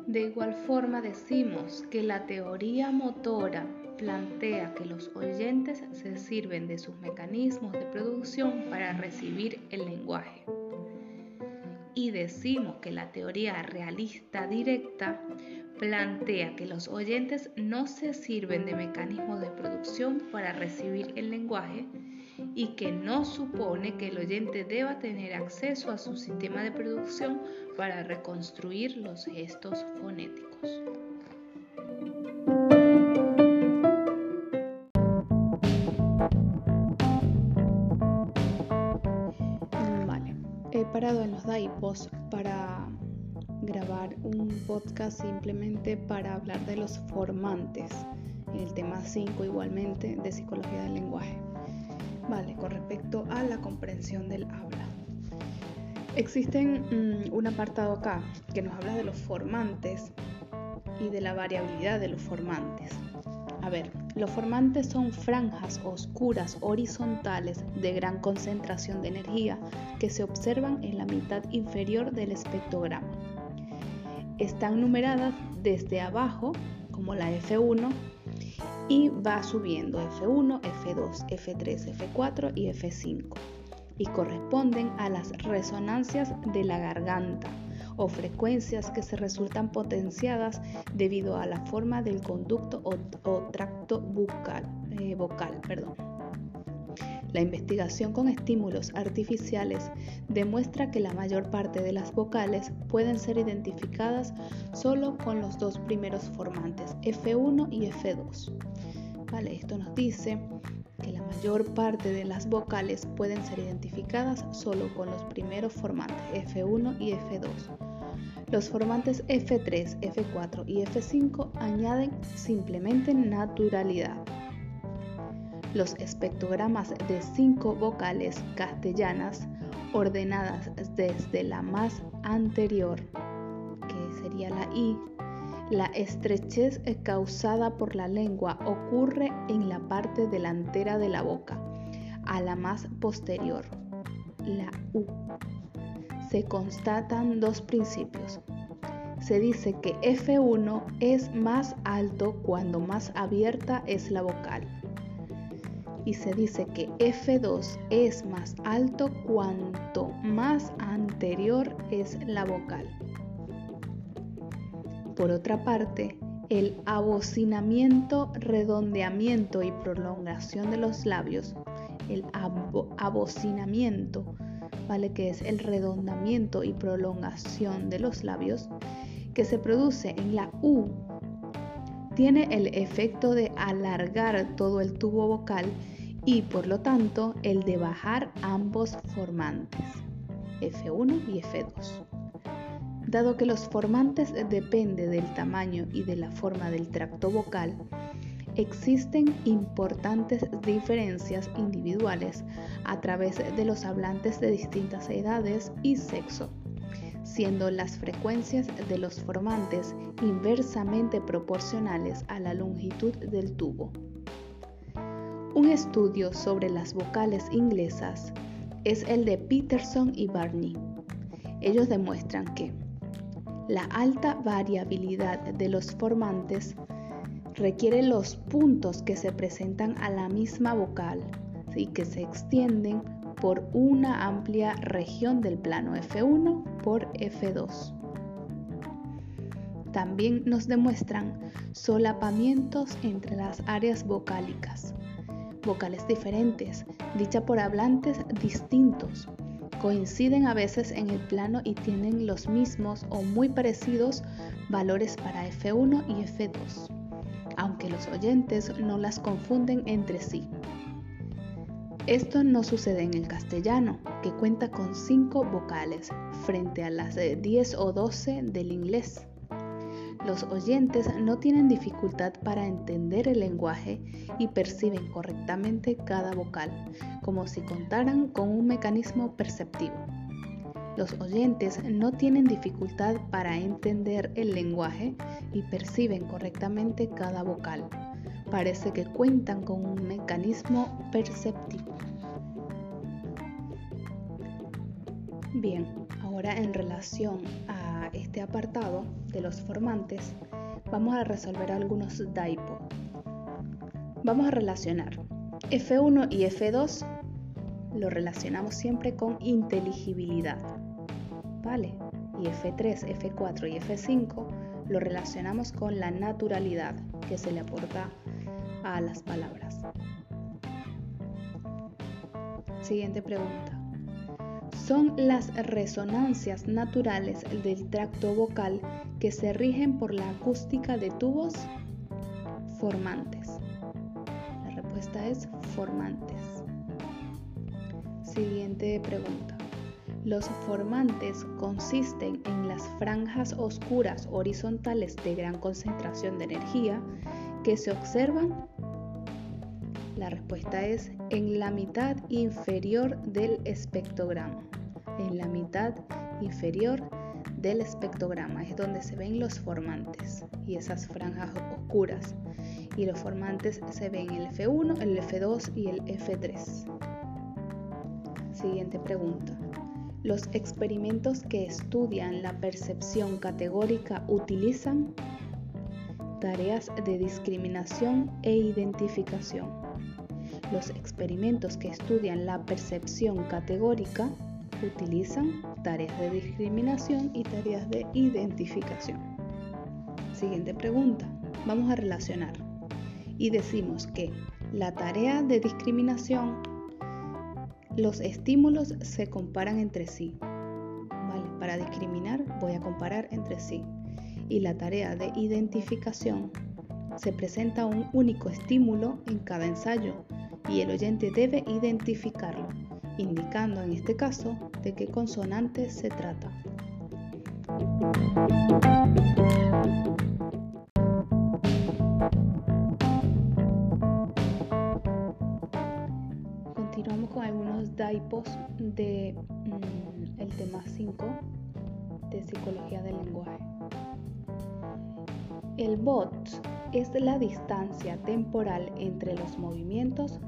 De igual forma decimos que la teoría motora plantea que los oyentes se sirven de sus mecanismos de producción para recibir el lenguaje. Y decimos que la teoría realista directa plantea que los oyentes no se sirven de mecanismos de producción para recibir el lenguaje y que no supone que el oyente deba tener acceso a su sistema de producción para reconstruir los gestos fonéticos. En los daipos para grabar un podcast simplemente para hablar de los formantes, el tema 5 igualmente de psicología del lenguaje. Vale, con respecto a la comprensión del habla. Existen mm, un apartado acá que nos habla de los formantes y de la variabilidad de los formantes. A ver, los formantes son franjas oscuras horizontales de gran concentración de energía que se observan en la mitad inferior del espectrograma. Están numeradas desde abajo, como la F1, y va subiendo F1, F2, F3, F4 y F5, y corresponden a las resonancias de la garganta o frecuencias que se resultan potenciadas debido a la forma del conducto o, tracto bucal, eh, vocal. Perdón. La investigación con estímulos artificiales demuestra que la mayor parte de las vocales pueden ser identificadas solo con los dos primeros formantes, F1 y F2. Vale, esto nos dice que la mayor parte de las vocales pueden ser identificadas solo con los primeros formantes, F1 y F2. Los formantes F3, F4 y F5 añaden simplemente naturalidad. los espectrogramas de cinco vocales castellanas ordenadas desde la más anterior, que sería la I, la estrechez causada por la lengua ocurre en la parte delantera de la boca, a la más posterior, la U. Se constatan dos principios. Se dice que F1 es más alto cuando más abierta es la vocal. Y se dice que F2 es más alto cuanto más anterior es la vocal. Por otra parte, el abocinamiento, redondeamiento y prolongación de los labios, el abocinamiento, ¿vale? que es el redondamiento y prolongación de los labios, que se produce en la U, tiene el efecto de alargar todo el tubo vocal y por lo tanto el de bajar ambos formantes, F1 y F2. Dado que los formantes dependen del tamaño y de la forma del tracto vocal, existen importantes diferencias individuales a través de los hablantes de distintas edades y sexo, siendo las frecuencias de los formantes inversamente proporcionales a la longitud del tubo. Un estudio sobre las vocales inglesas es el de Peterson y Barney. Ellos demuestran que la alta variabilidad de los formantes requiere los puntos que se presentan a la misma vocal y que se extienden por una amplia región del plano F1 por F2. También nos demuestran solapamientos entre las áreas vocálicas, vocales diferentes, dicha por hablantes distintos, coinciden a veces en el plano y tienen los mismos o muy parecidos valores para F1 y F2, aunque los oyentes no las confunden entre sí. Esto no sucede en el castellano, que cuenta con 5 vocales, frente a las de 10 o 12 del inglés. Los oyentes no tienen dificultad para entender el lenguaje y perciben correctamente cada vocal, como si contaran con un mecanismo perceptivo. Los oyentes no tienen dificultad para entender el lenguaje y perciben correctamente cada vocal. Parece que cuentan con un mecanismo perceptivo. Bien, ahora en relación a este apartado de los formantes, vamos a resolver algunos DAIPO. Vamos a relacionar F1 y F2 lo relacionamos siempre con inteligibilidad, ¿vale? Y F3, F4 y F5 lo relacionamos con la naturalidad que se le aporta a las palabras. Siguiente pregunta son las resonancias naturales del tracto vocal que se rigen por la acústica de tubos formantes. La respuesta es formantes. Siguiente pregunta. Los formantes consisten en las franjas oscuras horizontales de gran concentración de energía que se observan. La respuesta es en la mitad inferior del espectrograma en la mitad inferior del espectrograma, es donde se ven los formantes y esas franjas oscuras. Y los formantes se ven el F1, el F2 y el F3. Siguiente pregunta. Los experimentos que estudian la percepción categórica utilizan tareas de discriminación e identificación. Los experimentos que estudian la percepción categórica utilizan tareas de discriminación y tareas de identificación. Siguiente pregunta. Vamos a relacionar. Y decimos que la tarea de discriminación, los estímulos se comparan entre sí. Para discriminar voy a comparar entre sí. Y la tarea de identificación se presenta un único estímulo en cada ensayo y el oyente debe identificarlo indicando en este caso de qué consonante se trata. Algunos daipos de mm, el tema 5 de psicología del lenguaje. El bot es la distancia temporal entre los movimientos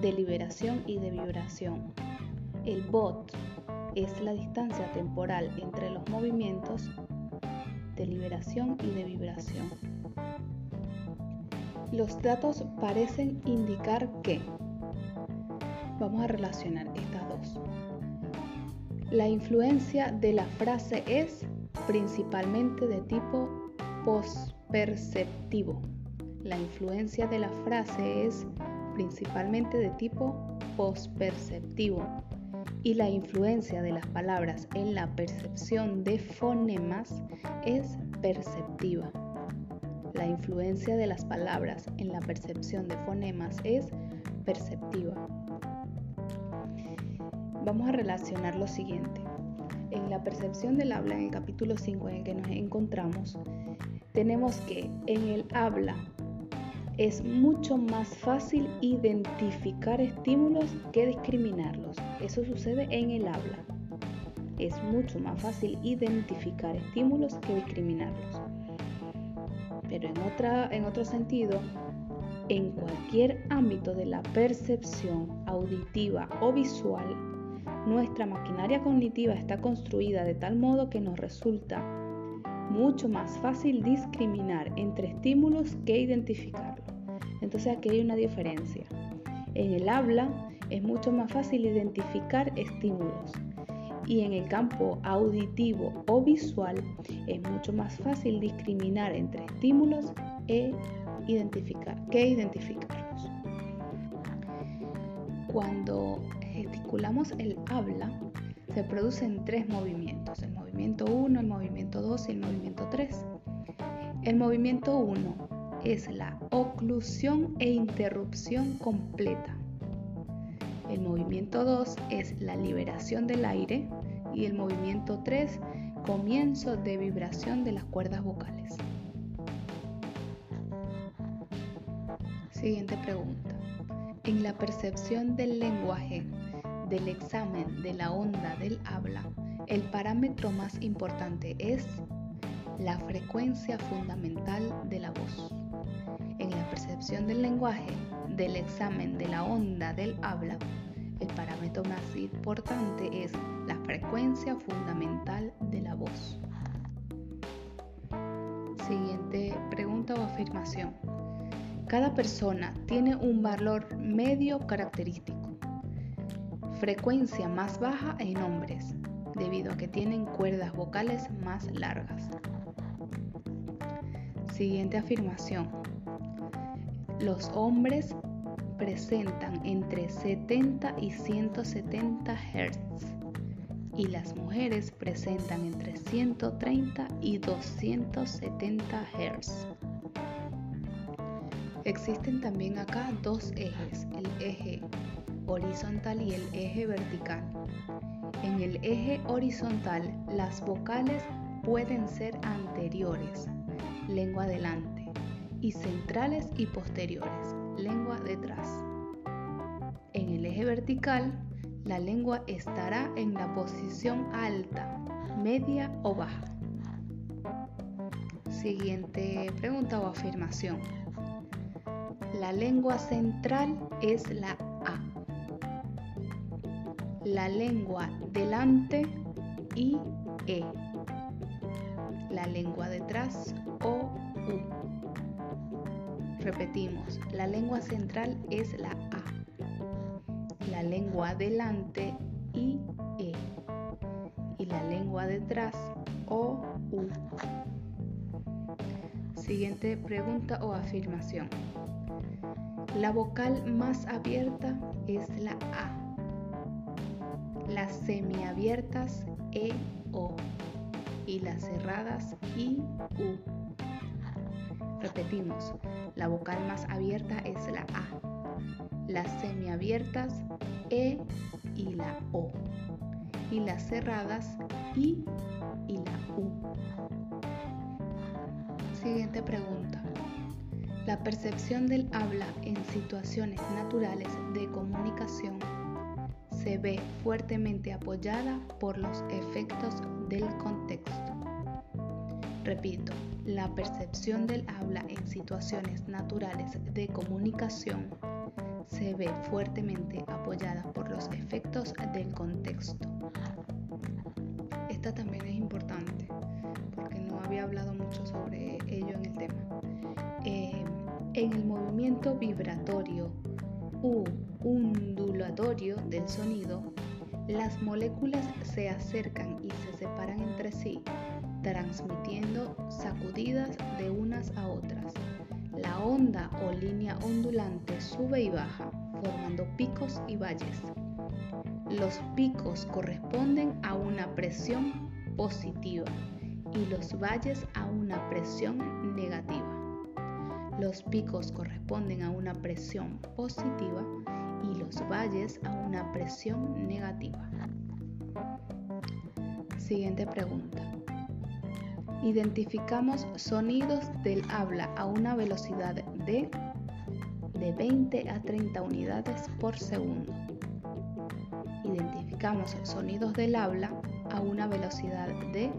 de liberación y de vibración. El bot es la distancia temporal entre los movimientos de liberación y de vibración. Los datos parecen indicar que vamos a relacionar estas dos. La influencia de la frase es principalmente de tipo posperceptivo. La influencia de la frase es principalmente de tipo posperceptivo y la influencia de las palabras en la percepción de fonemas es perceptiva. La influencia de las palabras en la percepción de fonemas es perceptiva. Vamos a relacionar lo siguiente. En la percepción del habla, en el capítulo 5 en el que nos encontramos, tenemos que en el habla es mucho más fácil identificar estímulos que discriminarlos. Eso sucede en el habla. Es mucho más fácil identificar estímulos que discriminarlos. Pero en, otra, en otro sentido, en cualquier ámbito de la percepción auditiva o visual, nuestra maquinaria cognitiva está construida de tal modo que nos resulta mucho más fácil discriminar entre estímulos que identificarlos. Entonces aquí hay una diferencia. En el habla es mucho más fácil identificar estímulos y en el campo auditivo o visual es mucho más fácil discriminar entre estímulos e identificar, que identificarlos. Cuando gesticulamos el habla, se producen tres movimientos, el movimiento 1, el movimiento 2 y el movimiento 3. El movimiento 1 es la oclusión e interrupción completa. El movimiento 2 es la liberación del aire y el movimiento 3 comienzo de vibración de las cuerdas vocales. Siguiente pregunta. En la percepción del lenguaje del examen de la onda del habla, el parámetro más importante es la frecuencia fundamental de la voz. En la percepción del lenguaje del examen de la onda del habla, el parámetro más importante es la frecuencia fundamental de la voz. Siguiente pregunta o afirmación. Cada persona tiene un valor medio característico frecuencia más baja en hombres, debido a que tienen cuerdas vocales más largas. Siguiente afirmación. Los hombres presentan entre 70 y 170 Hz y las mujeres presentan entre 130 y 270 Hz. Existen también acá dos ejes, el eje horizontal y el eje vertical. En el eje horizontal las vocales pueden ser anteriores, lengua adelante, y centrales y posteriores, lengua detrás. En el eje vertical, la lengua estará en la posición alta, media o baja. Siguiente pregunta o afirmación. La lengua central es la la lengua delante y E. La lengua detrás O U. Repetimos, la lengua central es la A. La lengua delante I E. Y la lengua detrás O U. Siguiente pregunta o afirmación. La vocal más abierta es la A las semiabiertas E, O y las cerradas I, U. Repetimos, la vocal más abierta es la A, las semiabiertas E y la O y las cerradas I y la U. Siguiente pregunta. La percepción del habla en situaciones naturales de comunicación se ve fuertemente apoyada por los efectos del contexto. Repito, la percepción del habla en situaciones naturales de comunicación se ve fuertemente apoyada por los efectos del contexto. Esta también es importante porque no había hablado mucho sobre ello en el tema. Eh, en el movimiento vibratorio u ondulatorio del sonido, las moléculas se acercan y se separan entre sí, transmitiendo sacudidas de unas a otras. La onda o línea ondulante sube y baja, formando picos y valles. Los picos corresponden a una presión positiva y los valles a una presión negativa. Los picos corresponden a una presión positiva y los valles a una presión negativa. Siguiente pregunta. Identificamos sonidos del habla a una velocidad de de 20 a 30 unidades por segundo. Identificamos sonidos del habla a una velocidad de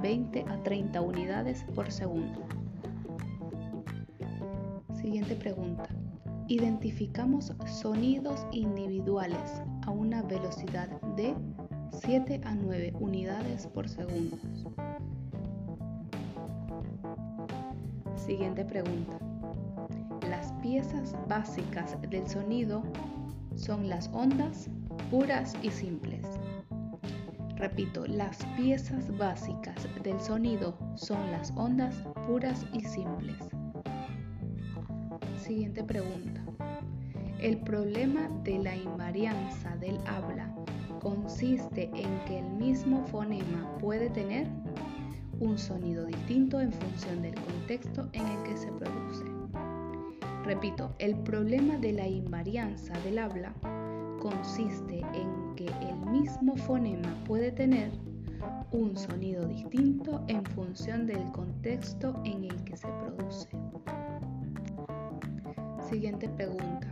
20 a 30 unidades por segundo. Siguiente pregunta. Identificamos sonidos individuales a una velocidad de 7 a 9 unidades por segundo. Siguiente pregunta. Las piezas básicas del sonido son las ondas puras y simples. Repito, las piezas básicas del sonido son las ondas puras y simples. Siguiente pregunta. El problema de la invarianza del habla consiste en que el mismo fonema puede tener un sonido distinto en función del contexto en el que se produce. Repito, el problema de la invarianza del habla consiste en que el mismo fonema puede tener un sonido distinto en función del contexto en el que se produce. Siguiente pregunta.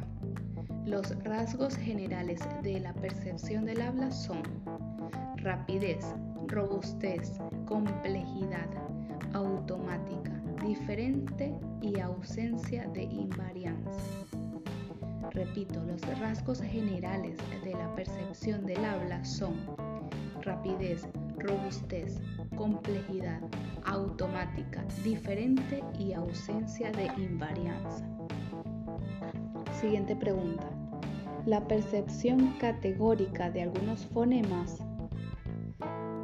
Los rasgos generales de la percepción del habla son rapidez, robustez, complejidad, automática, diferente y ausencia de invarianza. Repito, los rasgos generales de la percepción del habla son rapidez, robustez, complejidad, automática, diferente y ausencia de invarianza. Siguiente pregunta. La percepción categórica de algunos fonemas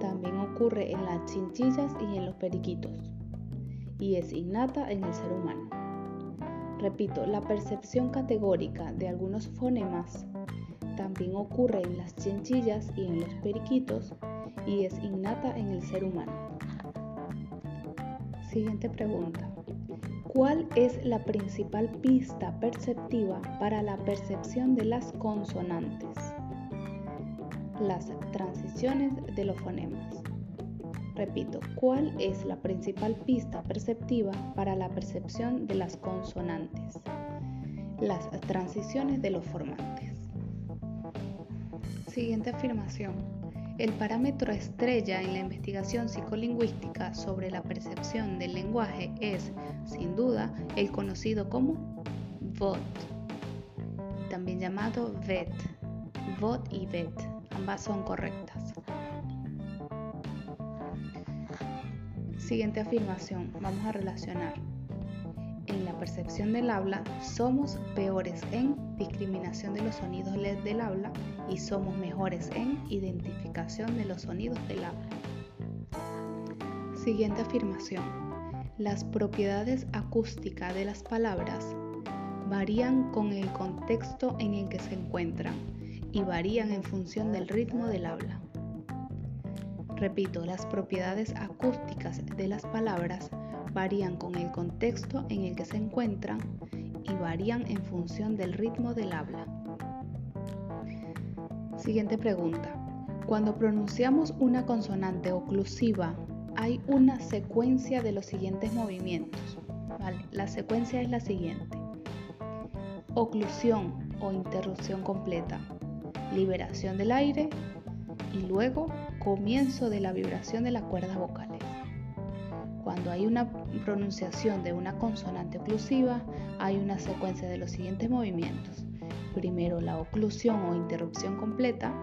también ocurre en las chinchillas y en los periquitos y es innata en el ser humano. Repito, la percepción categórica de algunos fonemas también ocurre en las chinchillas y en los periquitos y es innata en el ser humano. Siguiente pregunta. ¿Cuál es la principal pista perceptiva para la percepción de las consonantes? Las transiciones de los fonemas. Repito, ¿cuál es la principal pista perceptiva para la percepción de las consonantes? Las transiciones de los formantes. Siguiente afirmación. El parámetro estrella en la investigación psicolingüística sobre la percepción del lenguaje es, sin duda, el conocido como VOT, también llamado VET. VOT y VET, ambas son correctas. Siguiente afirmación, vamos a relacionar en la percepción del habla, somos peores en discriminación de los sonidos del habla y somos mejores en identificación de los sonidos del habla. Siguiente afirmación. Las propiedades acústicas de las palabras varían con el contexto en el que se encuentran y varían en función del ritmo del habla. Repito, las propiedades acústicas de las palabras varían con el contexto en el que se encuentran y varían en función del ritmo del habla. Siguiente pregunta. Cuando pronunciamos una consonante oclusiva, hay una secuencia de los siguientes movimientos. La secuencia es la siguiente. Oclusión o interrupción completa, liberación del aire y luego comienzo de la vibración de las cuerdas vocales. Cuando hay una pronunciación de una consonante oclusiva, hay una secuencia de los siguientes movimientos. Primero la oclusión o interrupción completa,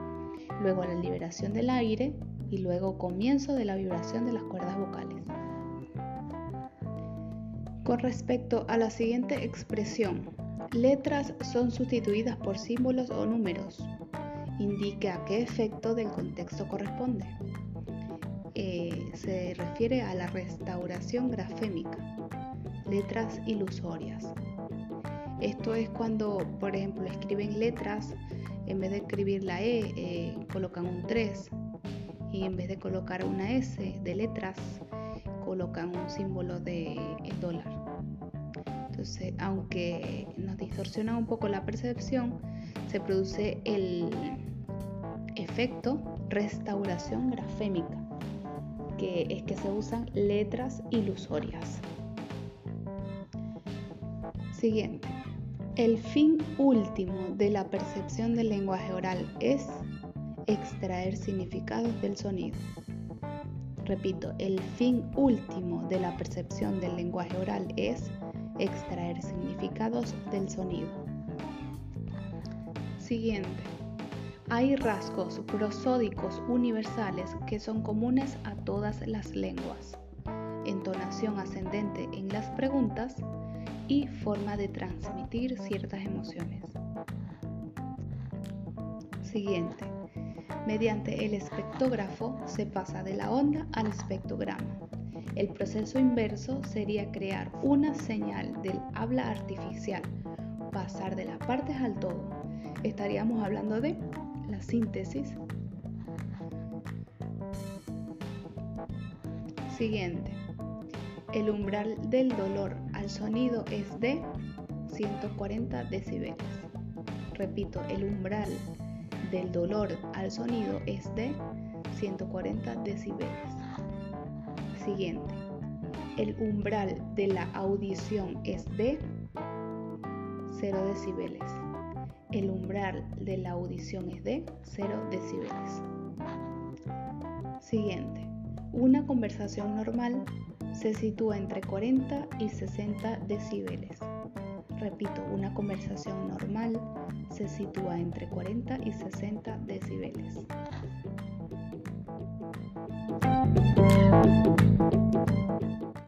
luego la liberación del aire y luego comienzo de la vibración de las cuerdas vocales. Con respecto a la siguiente expresión, letras son sustituidas por símbolos o números. Indica a qué efecto del contexto corresponde. Eh, se refiere a la restauración grafémica, letras ilusorias. Esto es cuando, por ejemplo, escriben letras, en vez de escribir la E, eh, colocan un 3 y en vez de colocar una S de letras, colocan un símbolo de dólar. Entonces, aunque nos distorsiona un poco la percepción, se produce el efecto restauración grafémica, que es que se usan letras ilusorias. Siguiente. El fin último de la percepción del lenguaje oral es extraer significados del sonido. Repito, el fin último de la percepción del lenguaje oral es extraer significados del sonido. Siguiente. Hay rasgos prosódicos universales que son comunes a todas las lenguas. Entonación ascendente en las preguntas y forma de transmitir ciertas emociones. Siguiente. Mediante el espectógrafo se pasa de la onda al espectrograma. El proceso inverso sería crear una señal del habla artificial, pasar de las partes al todo. Estaríamos hablando de la síntesis. Siguiente. El umbral del dolor al sonido es de 140 decibeles. Repito, el umbral del dolor al sonido es de 140 decibeles. Siguiente. El umbral de la audición es de 0 decibeles. El umbral de la audición es de 0 decibeles. Siguiente. Una conversación normal se sitúa entre 40 y 60 decibeles. Repito, una conversación normal se sitúa entre 40 y 60 decibeles.